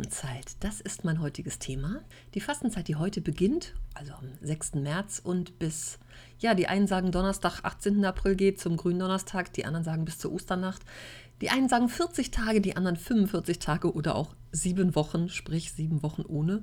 Fastenzeit, das ist mein heutiges Thema. Die Fastenzeit, die heute beginnt, also am 6. März und bis, ja, die einen sagen Donnerstag, 18. April geht zum Gründonnerstag, die anderen sagen bis zur Osternacht. Die einen sagen 40 Tage, die anderen 45 Tage oder auch sieben Wochen, sprich sieben Wochen ohne.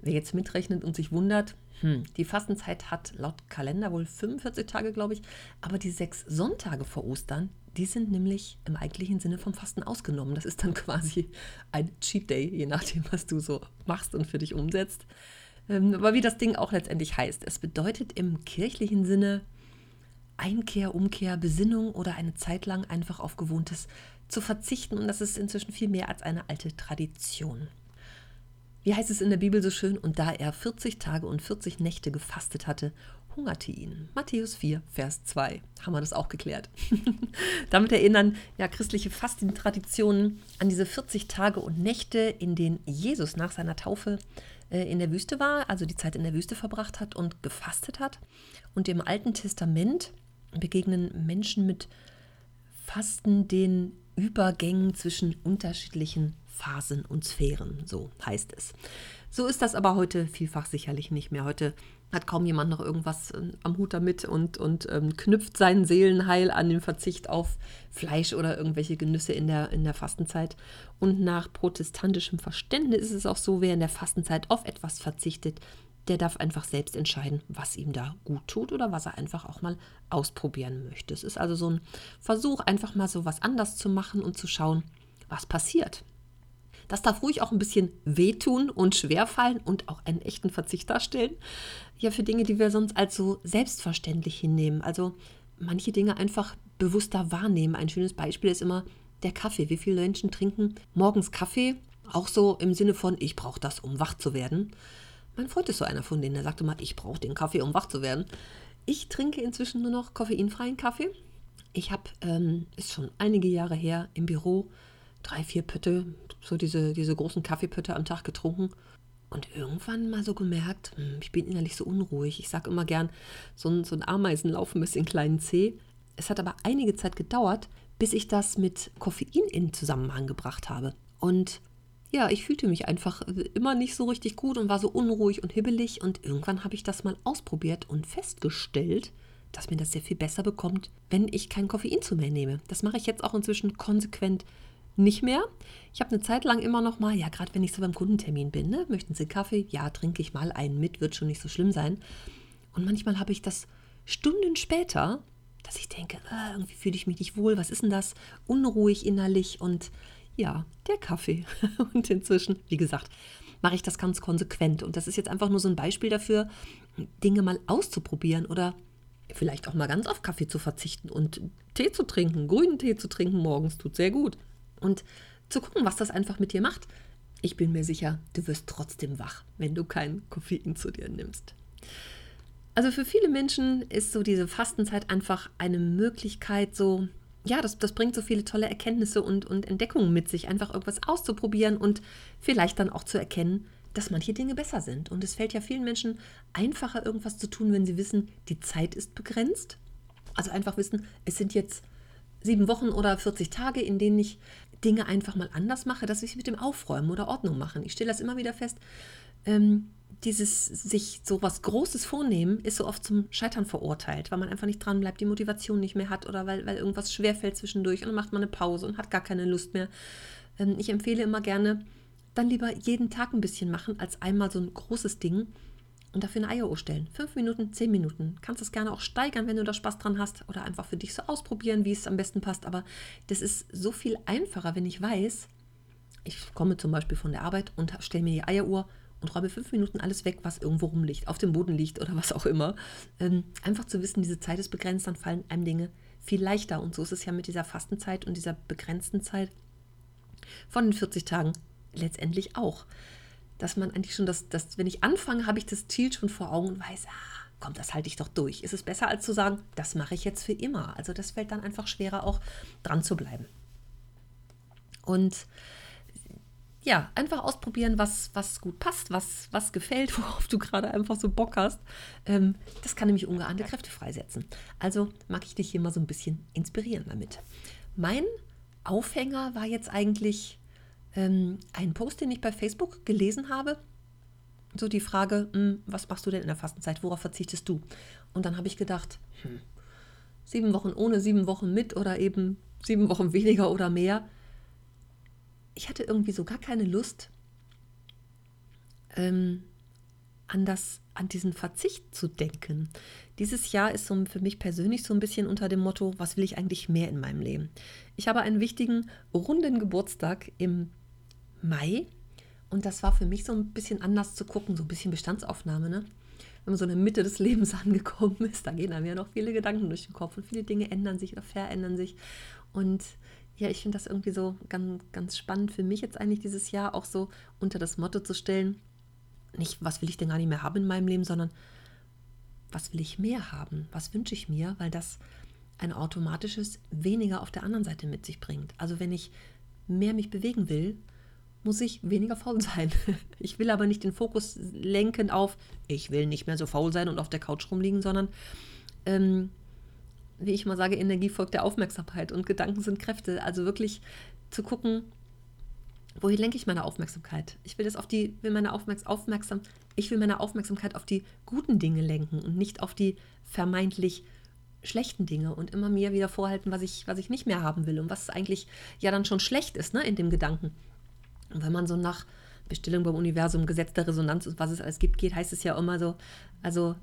Wer jetzt mitrechnet und sich wundert, hm, die Fastenzeit hat laut Kalender wohl 45 Tage, glaube ich, aber die sechs Sonntage vor Ostern, die sind nämlich im eigentlichen Sinne vom Fasten ausgenommen. Das ist dann quasi ein Cheat Day, je nachdem, was du so machst und für dich umsetzt. Ähm, aber wie das Ding auch letztendlich heißt, es bedeutet im kirchlichen Sinne Einkehr, Umkehr, Besinnung oder eine Zeit lang einfach auf Gewohntes zu verzichten. Und das ist inzwischen viel mehr als eine alte Tradition. Wie heißt es in der Bibel so schön? Und da er 40 Tage und 40 Nächte gefastet hatte, hungerte ihn. Matthäus 4, Vers 2. Haben wir das auch geklärt. Damit erinnern ja christliche Fastentraditionen an diese 40 Tage und Nächte, in denen Jesus nach seiner Taufe äh, in der Wüste war, also die Zeit in der Wüste verbracht hat und gefastet hat. Und im Alten Testament begegnen Menschen mit Fasten den Übergängen zwischen unterschiedlichen Phasen und Sphären, so heißt es. So ist das aber heute vielfach sicherlich nicht mehr. Heute hat kaum jemand noch irgendwas äh, am Hut damit und, und ähm, knüpft sein Seelenheil an den Verzicht auf Fleisch oder irgendwelche Genüsse in der, in der Fastenzeit. Und nach protestantischem Verständnis ist es auch so, wer in der Fastenzeit auf etwas verzichtet, der darf einfach selbst entscheiden, was ihm da gut tut oder was er einfach auch mal ausprobieren möchte. Es ist also so ein Versuch, einfach mal so was anders zu machen und zu schauen, was passiert. Das darf ruhig auch ein bisschen wehtun und schwerfallen und auch einen echten Verzicht darstellen. Ja, für Dinge, die wir sonst als so selbstverständlich hinnehmen. Also manche Dinge einfach bewusster wahrnehmen. Ein schönes Beispiel ist immer der Kaffee. Wie viele Menschen trinken morgens Kaffee? Auch so im Sinne von, ich brauche das, um wach zu werden. Mein Freund ist so einer von denen, der sagte mal, ich brauche den Kaffee, um wach zu werden. Ich trinke inzwischen nur noch koffeinfreien Kaffee. Ich habe, ähm, ist schon einige Jahre her, im Büro drei, vier Pötte, so diese, diese großen Kaffeepötte am Tag getrunken. Und irgendwann mal so gemerkt, hm, ich bin innerlich so unruhig. Ich sage immer gern, so ein, so ein Ameisenlaufen ist in kleinen C. Es hat aber einige Zeit gedauert, bis ich das mit Koffein in Zusammenhang gebracht habe. Und ja, ich fühlte mich einfach immer nicht so richtig gut und war so unruhig und hibbelig. Und irgendwann habe ich das mal ausprobiert und festgestellt, dass mir das sehr viel besser bekommt, wenn ich kein Koffein zu mir nehme. Das mache ich jetzt auch inzwischen konsequent nicht mehr. Ich habe eine Zeit lang immer noch mal, ja, gerade wenn ich so beim Kundentermin bin, ne, möchten Sie Kaffee? Ja, trinke ich mal einen mit, wird schon nicht so schlimm sein. Und manchmal habe ich das Stunden später, dass ich denke, ah, irgendwie fühle ich mich nicht wohl, was ist denn das? Unruhig innerlich und ja, der Kaffee. und inzwischen, wie gesagt, mache ich das ganz konsequent. Und das ist jetzt einfach nur so ein Beispiel dafür, Dinge mal auszuprobieren oder vielleicht auch mal ganz auf Kaffee zu verzichten und Tee zu trinken, grünen Tee zu trinken morgens tut sehr gut und zu gucken, was das einfach mit dir macht. Ich bin mir sicher, du wirst trotzdem wach, wenn du kein Koffein zu dir nimmst. Also für viele Menschen ist so diese Fastenzeit einfach eine Möglichkeit, so, ja, das, das bringt so viele tolle Erkenntnisse und, und Entdeckungen mit sich, einfach irgendwas auszuprobieren und vielleicht dann auch zu erkennen, dass manche Dinge besser sind. Und es fällt ja vielen Menschen einfacher, irgendwas zu tun, wenn sie wissen, die Zeit ist begrenzt. Also einfach wissen, es sind jetzt sieben Wochen oder 40 Tage, in denen ich Dinge einfach mal anders mache, dass ich mit dem Aufräumen oder Ordnung machen. Ich stelle das immer wieder fest. Ähm, dieses sich so was Großes vornehmen, ist so oft zum Scheitern verurteilt, weil man einfach nicht dran bleibt, die Motivation nicht mehr hat oder weil, weil irgendwas schwerfällt zwischendurch und dann macht man eine Pause und hat gar keine Lust mehr. Ähm, ich empfehle immer gerne, dann lieber jeden Tag ein bisschen machen, als einmal so ein großes Ding und dafür eine Eieruhr stellen. Fünf Minuten, zehn Minuten. Kannst es gerne auch steigern, wenn du da Spaß dran hast oder einfach für dich so ausprobieren, wie es am besten passt. Aber das ist so viel einfacher, wenn ich weiß, ich komme zum Beispiel von der Arbeit und stelle mir die Eieruhr und räume fünf Minuten alles weg, was irgendwo rumliegt, auf dem Boden liegt oder was auch immer. Ähm, einfach zu wissen, diese Zeit ist begrenzt, dann fallen einem Dinge viel leichter. Und so ist es ja mit dieser Fastenzeit und dieser begrenzten Zeit von den 40 Tagen letztendlich auch. Dass man eigentlich schon das, das wenn ich anfange, habe ich das Ziel schon vor Augen und weiß, ah, komm, das halte ich doch durch. Ist es besser, als zu sagen, das mache ich jetzt für immer. Also das fällt dann einfach schwerer, auch dran zu bleiben. Und ja, einfach ausprobieren, was, was gut passt, was, was gefällt, worauf du gerade einfach so Bock hast. Ähm, das kann nämlich ungeahnte Kräfte freisetzen. Also mag ich dich hier mal so ein bisschen inspirieren damit. Mein Aufhänger war jetzt eigentlich ähm, ein Post, den ich bei Facebook gelesen habe. So die Frage, mh, hm, was machst du denn in der Fastenzeit? Worauf verzichtest du? Und dann habe ich gedacht, hm, sieben Wochen ohne, sieben Wochen mit oder eben sieben Wochen weniger oder mehr ich hatte irgendwie so gar keine Lust, ähm, an, das, an diesen Verzicht zu denken. Dieses Jahr ist so für mich persönlich so ein bisschen unter dem Motto, was will ich eigentlich mehr in meinem Leben? Ich habe einen wichtigen, runden Geburtstag im Mai und das war für mich so ein bisschen anders zu gucken, so ein bisschen Bestandsaufnahme, ne? Wenn man so in der Mitte des Lebens angekommen ist, da gehen einem ja noch viele Gedanken durch den Kopf und viele Dinge ändern sich oder verändern sich. Und ja, ich finde das irgendwie so ganz, ganz spannend für mich jetzt eigentlich dieses Jahr auch so unter das Motto zu stellen, nicht, was will ich denn gar nicht mehr haben in meinem Leben, sondern was will ich mehr haben? Was wünsche ich mir? Weil das ein automatisches weniger auf der anderen Seite mit sich bringt. Also wenn ich mehr mich bewegen will, muss ich weniger faul sein. Ich will aber nicht den Fokus lenken auf, ich will nicht mehr so faul sein und auf der Couch rumliegen, sondern ähm, wie ich mal sage, Energie folgt der Aufmerksamkeit und Gedanken sind Kräfte. Also wirklich zu gucken, wohin lenke ich meine Aufmerksamkeit? Ich will das auf die, will meine Aufmerks aufmerksam, ich will meine Aufmerksamkeit auf die guten Dinge lenken und nicht auf die vermeintlich schlechten Dinge und immer mir wieder vorhalten, was ich, was ich nicht mehr haben will und was eigentlich ja dann schon schlecht ist, ne, in dem Gedanken. Und wenn man so nach Bestellung beim Universum, Gesetz der Resonanz und was es alles gibt, geht, heißt es ja immer so, also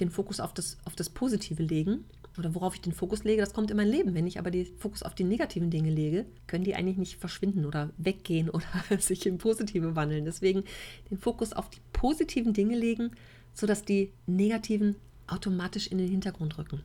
den Fokus auf das, auf das Positive legen oder worauf ich den Fokus lege, das kommt in mein Leben. Wenn ich aber den Fokus auf die negativen Dinge lege, können die eigentlich nicht verschwinden oder weggehen oder sich in positive wandeln. Deswegen den Fokus auf die positiven Dinge legen, sodass die negativen automatisch in den Hintergrund rücken.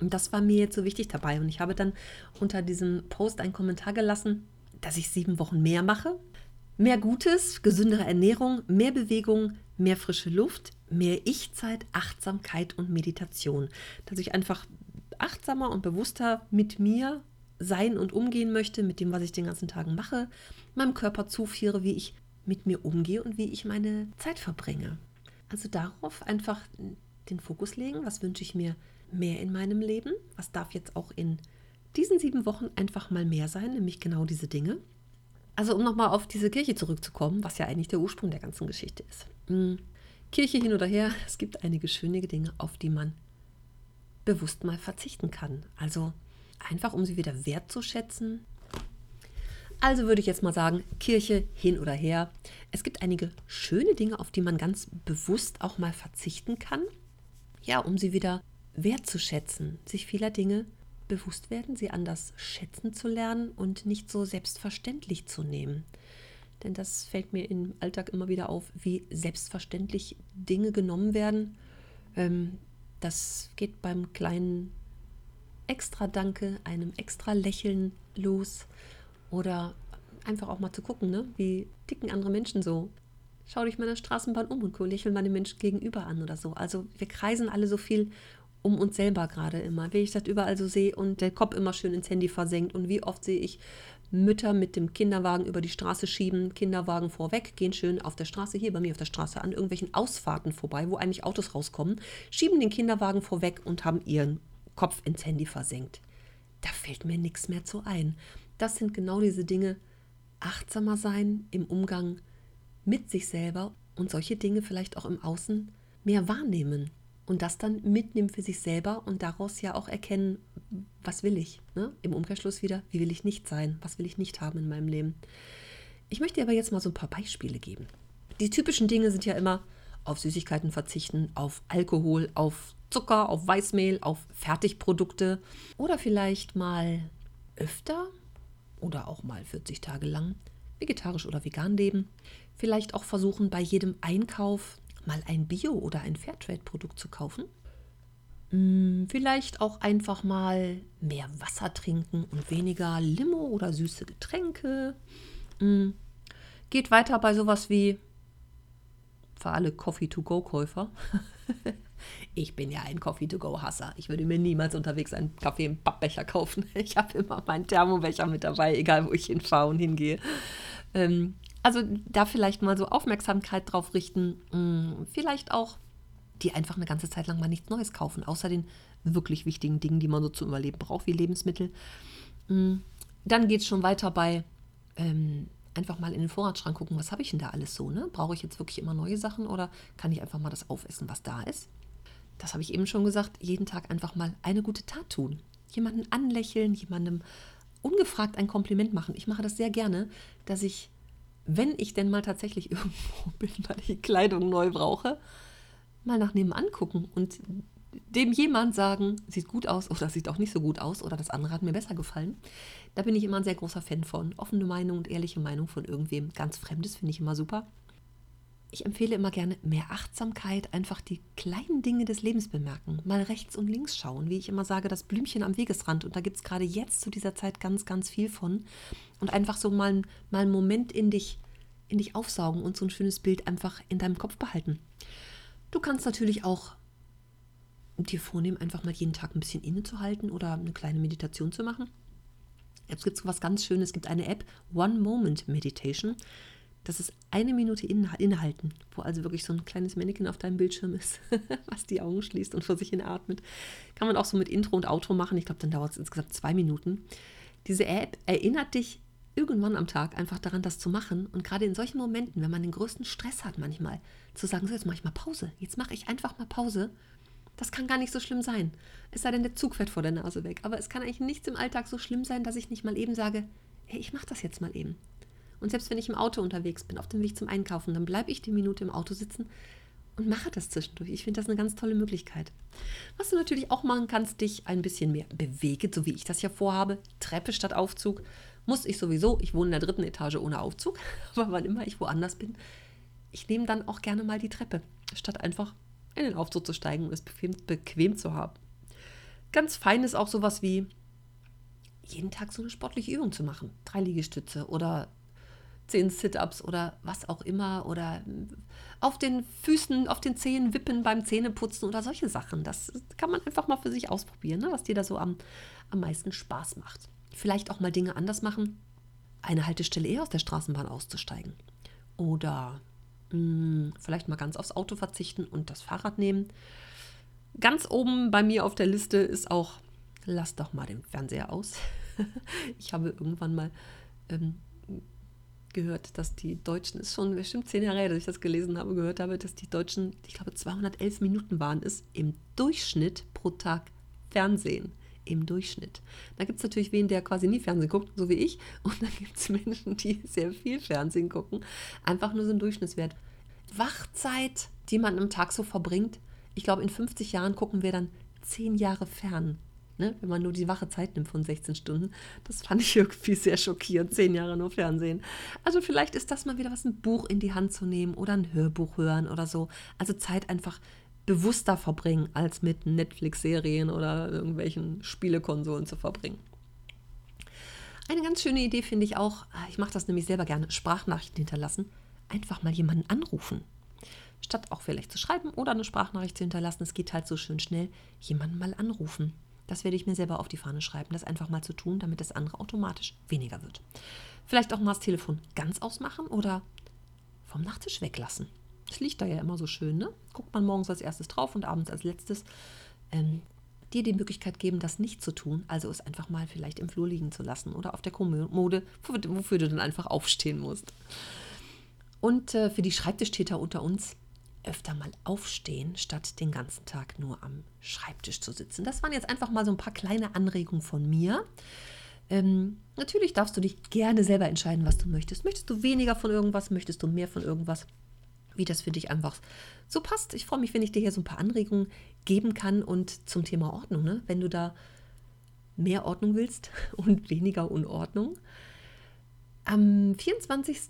Und das war mir jetzt so wichtig dabei. Und ich habe dann unter diesem Post einen Kommentar gelassen, dass ich sieben Wochen mehr mache. Mehr Gutes, gesündere Ernährung, mehr Bewegung, mehr frische Luft, mehr Ich-Zeit, Achtsamkeit und Meditation. Dass ich einfach achtsamer und bewusster mit mir sein und umgehen möchte, mit dem, was ich den ganzen Tag mache, meinem Körper zuführe, wie ich mit mir umgehe und wie ich meine Zeit verbringe. Also darauf einfach den Fokus legen, was wünsche ich mir mehr in meinem Leben, was darf jetzt auch in diesen sieben Wochen einfach mal mehr sein, nämlich genau diese Dinge. Also um nochmal auf diese Kirche zurückzukommen, was ja eigentlich der Ursprung der ganzen Geschichte ist. Hm. Kirche hin oder her, es gibt einige schöne Dinge, auf die man bewusst mal verzichten kann. Also einfach, um sie wieder wertzuschätzen. Also würde ich jetzt mal sagen, Kirche hin oder her. Es gibt einige schöne Dinge, auf die man ganz bewusst auch mal verzichten kann. Ja, um sie wieder wertzuschätzen, sich vieler Dinge bewusst werden, sie anders schätzen zu lernen und nicht so selbstverständlich zu nehmen. Denn das fällt mir im Alltag immer wieder auf, wie selbstverständlich Dinge genommen werden. Ähm, das geht beim kleinen extra Danke, einem extra Lächeln los. Oder einfach auch mal zu gucken, ne? wie ticken andere Menschen so. Schau dich mal in der Straßenbahn um und lächeln meine Menschen gegenüber an oder so. Also wir kreisen alle so viel um uns selber gerade immer. Wie ich das überall so sehe und der Kopf immer schön ins Handy versenkt und wie oft sehe ich Mütter mit dem Kinderwagen über die Straße schieben, Kinderwagen vorweg, gehen schön auf der Straße, hier bei mir auf der Straße, an irgendwelchen Ausfahrten vorbei, wo eigentlich Autos rauskommen, schieben den Kinderwagen vorweg und haben ihren Kopf ins Handy versenkt. Da fällt mir nichts mehr zu ein. Das sind genau diese Dinge, achtsamer sein im Umgang mit sich selber und solche Dinge vielleicht auch im Außen mehr wahrnehmen und das dann mitnehmen für sich selber und daraus ja auch erkennen, was will ich. Ne? Im Umkehrschluss wieder, wie will ich nicht sein, was will ich nicht haben in meinem Leben. Ich möchte aber jetzt mal so ein paar Beispiele geben. Die typischen Dinge sind ja immer auf Süßigkeiten verzichten, auf Alkohol, auf Zucker, auf Weißmehl, auf Fertigprodukte oder vielleicht mal öfter oder auch mal 40 Tage lang vegetarisch oder vegan leben. Vielleicht auch versuchen, bei jedem Einkauf mal ein Bio- oder ein Fairtrade-Produkt zu kaufen. Hm, vielleicht auch einfach mal mehr Wasser trinken und weniger Limo oder süße Getränke. Hm, geht weiter bei sowas wie für alle Coffee-to-Go-Käufer. ich bin ja ein Coffee-to-Go-Hasser. Ich würde mir niemals unterwegs einen Kaffee im Pappbecher kaufen. Ich habe immer meinen Thermobecher mit dabei, egal wo ich hinfahre und hingehe. Ähm, also da vielleicht mal so Aufmerksamkeit drauf richten. Hm, vielleicht auch die einfach eine ganze Zeit lang mal nichts Neues kaufen, außer den wirklich wichtigen Dingen, die man so zum Überleben braucht, wie Lebensmittel. Hm, dann geht es schon weiter bei ähm, einfach mal in den Vorratsschrank gucken, was habe ich denn da alles so? Ne? Brauche ich jetzt wirklich immer neue Sachen oder kann ich einfach mal das aufessen, was da ist? Das habe ich eben schon gesagt, jeden Tag einfach mal eine gute Tat tun. Jemanden anlächeln, jemandem ungefragt ein Kompliment machen. Ich mache das sehr gerne, dass ich, wenn ich denn mal tatsächlich irgendwo bin, weil ich Kleidung neu brauche, mal nach nebenan gucken und dem jemand sagen, sieht gut aus oder sieht auch nicht so gut aus oder das andere hat mir besser gefallen. Da bin ich immer ein sehr großer Fan von. Offene Meinung und ehrliche Meinung von irgendwem. Ganz Fremdes finde ich immer super. Ich empfehle immer gerne mehr Achtsamkeit, einfach die kleinen Dinge des Lebens bemerken. Mal rechts und links schauen, wie ich immer sage, das Blümchen am Wegesrand. Und da gibt es gerade jetzt zu dieser Zeit ganz, ganz viel von. Und einfach so mal, mal einen Moment in dich, in dich aufsaugen und so ein schönes Bild einfach in deinem Kopf behalten. Du kannst natürlich auch dir vornehmen, einfach mal jeden Tag ein bisschen innezuhalten oder eine kleine Meditation zu machen. Jetzt gibt es was ganz Schönes. Es gibt eine App, One Moment Meditation. Das ist eine Minute innehalten, wo also wirklich so ein kleines Mannequin auf deinem Bildschirm ist, was die Augen schließt und vor sich hin atmet. Kann man auch so mit Intro und Outro machen. Ich glaube, dann dauert es insgesamt zwei Minuten. Diese App erinnert dich irgendwann am Tag einfach daran, das zu machen. Und gerade in solchen Momenten, wenn man den größten Stress hat manchmal, zu sagen, so jetzt mache ich mal Pause. Jetzt mache ich einfach mal Pause. Das kann gar nicht so schlimm sein. Es sei denn, der Zug fährt vor der Nase weg. Aber es kann eigentlich nichts im Alltag so schlimm sein, dass ich nicht mal eben sage, hey, ich mache das jetzt mal eben. Und selbst wenn ich im Auto unterwegs bin, auf dem Weg zum Einkaufen, dann bleibe ich die Minute im Auto sitzen und mache das zwischendurch. Ich finde das eine ganz tolle Möglichkeit. Was du natürlich auch machen kannst, dich ein bisschen mehr bewegen, so wie ich das ja vorhabe. Treppe statt Aufzug. Muss ich sowieso. Ich wohne in der dritten Etage ohne Aufzug. Aber wann immer ich woanders bin, ich nehme dann auch gerne mal die Treppe, statt einfach in den Aufzug zu steigen und es bequem, bequem zu haben. Ganz fein ist auch sowas wie jeden Tag so eine sportliche Übung zu machen. Drei Liegestütze oder zehn Sit-ups oder was auch immer oder auf den Füßen, auf den Zehen wippen beim Zähneputzen oder solche Sachen. Das kann man einfach mal für sich ausprobieren, ne? was dir da so am, am meisten Spaß macht. Vielleicht auch mal Dinge anders machen. Eine Haltestelle eher aus der Straßenbahn auszusteigen. Oder mh, hm, vielleicht mal ganz aufs Auto verzichten und das Fahrrad nehmen. Ganz oben bei mir auf der Liste ist auch, lass doch mal den Fernseher aus. ich habe irgendwann mal ähm, gehört, dass die Deutschen, ist schon bestimmt zehn Jahre her, dass ich das gelesen habe, gehört habe, dass die Deutschen, ich glaube, 211 Minuten waren es im Durchschnitt pro Tag Fernsehen im Durchschnitt. Da gibt es natürlich wen, der quasi nie Fernsehen guckt, so wie ich. Und dann gibt es Menschen, die sehr viel Fernsehen gucken. Einfach nur so ein Durchschnittswert. Wachzeit, die man am Tag so verbringt. Ich glaube, in 50 Jahren gucken wir dann zehn Jahre fern. Ne? Wenn man nur die wache Zeit nimmt von 16 Stunden. Das fand ich irgendwie sehr schockierend. Zehn Jahre nur Fernsehen. Also vielleicht ist das mal wieder was, ein Buch in die Hand zu nehmen oder ein Hörbuch hören oder so. Also Zeit einfach bewusster verbringen, als mit Netflix-Serien oder irgendwelchen Spielekonsolen zu verbringen. Eine ganz schöne Idee finde ich auch, ah, ich mache das nämlich selber gerne, Sprachnachrichten hinterlassen, einfach mal jemanden anrufen. Statt auch vielleicht zu schreiben oder eine Sprachnachricht zu hinterlassen, es geht halt so schön schnell, jemanden mal anrufen. Das werde ich mir selber auf die Fahne schreiben, das einfach mal zu tun, damit das andere automatisch weniger wird. Vielleicht auch mal das Telefon ganz ausmachen oder vom Nachttisch weglassen. Es liegt da ja immer so schön, ne? Guckt man morgens als erstes drauf und abends als letztes. Ähm, dir die Möglichkeit geben, das nicht zu tun, also es einfach mal vielleicht im Flur liegen zu lassen oder auf der Kommode, wofür du dann einfach aufstehen musst. Und äh, für die Schreibtischtäter unter uns, öfter mal aufstehen, statt den ganzen Tag nur am Schreibtisch zu sitzen. Das waren jetzt einfach mal so ein paar kleine Anregungen von mir. Ähm, natürlich darfst du dich gerne selber entscheiden, was du möchtest. Möchtest du weniger von irgendwas? Möchtest du mehr von irgendwas? wie das für dich einfach so passt. Ich freue mich, wenn ich dir hier so ein paar Anregungen geben kann und zum Thema Ordnung, ne? wenn du da mehr Ordnung willst und weniger Unordnung, Am 24.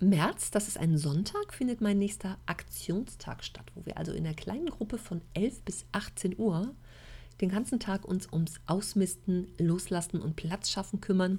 März, das ist ein Sonntag, findet mein nächster Aktionstag statt, wo wir also in einer kleinen Gruppe von 11 bis 18 Uhr den ganzen Tag uns ums Ausmisten, Loslassen und Platz schaffen kümmern.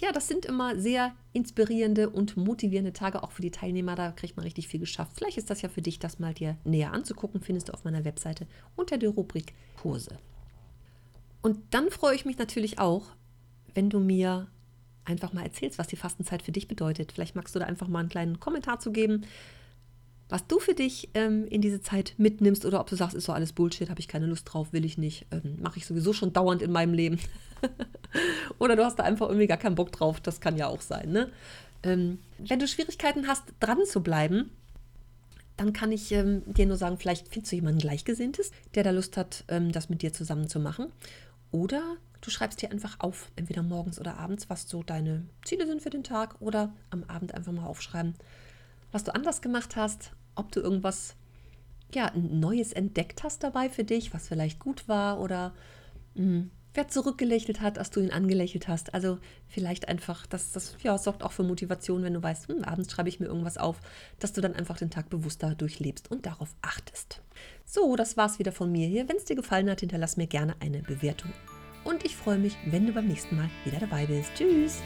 Ja, das sind immer sehr inspirierende und motivierende Tage, auch für die Teilnehmer. Da kriegt man richtig viel geschafft. Vielleicht ist das ja für dich, das mal dir näher anzugucken, findest du auf meiner Webseite unter der Rubrik Kurse. Und dann freue ich mich natürlich auch, wenn du mir einfach mal erzählst, was die Fastenzeit für dich bedeutet. Vielleicht magst du da einfach mal einen kleinen Kommentar zu geben, was du für dich ähm, in diese Zeit mitnimmst oder ob du sagst, ist so alles Bullshit, habe ich keine Lust drauf, will ich nicht, ähm, mache ich sowieso schon dauernd in meinem Leben. oder du hast da einfach irgendwie gar keinen Bock drauf, das kann ja auch sein. Ne? Ähm, wenn du Schwierigkeiten hast, dran zu bleiben, dann kann ich ähm, dir nur sagen, vielleicht findest du jemanden Gleichgesinntes, der da Lust hat, ähm, das mit dir zusammen zu machen. Oder Du schreibst dir einfach auf, entweder morgens oder abends, was so deine Ziele sind für den Tag oder am Abend einfach mal aufschreiben, was du anders gemacht hast, ob du irgendwas ja, Neues entdeckt hast dabei für dich, was vielleicht gut war oder mh, hm, wer zurückgelächelt hat, als du ihn angelächelt hast. Also vielleicht einfach, das, das ja, sorgt auch für Motivation, wenn du weißt, hm, abends schreibe ich mir irgendwas auf, dass du dann einfach den Tag bewusster durchlebst und darauf achtest. So, das war's wieder von mir hier. Wenn es dir gefallen hat, hinterlass mir gerne eine Bewertung und ich freue mich, wenn du beim nächsten Mal wieder dabei bist. Tschüss!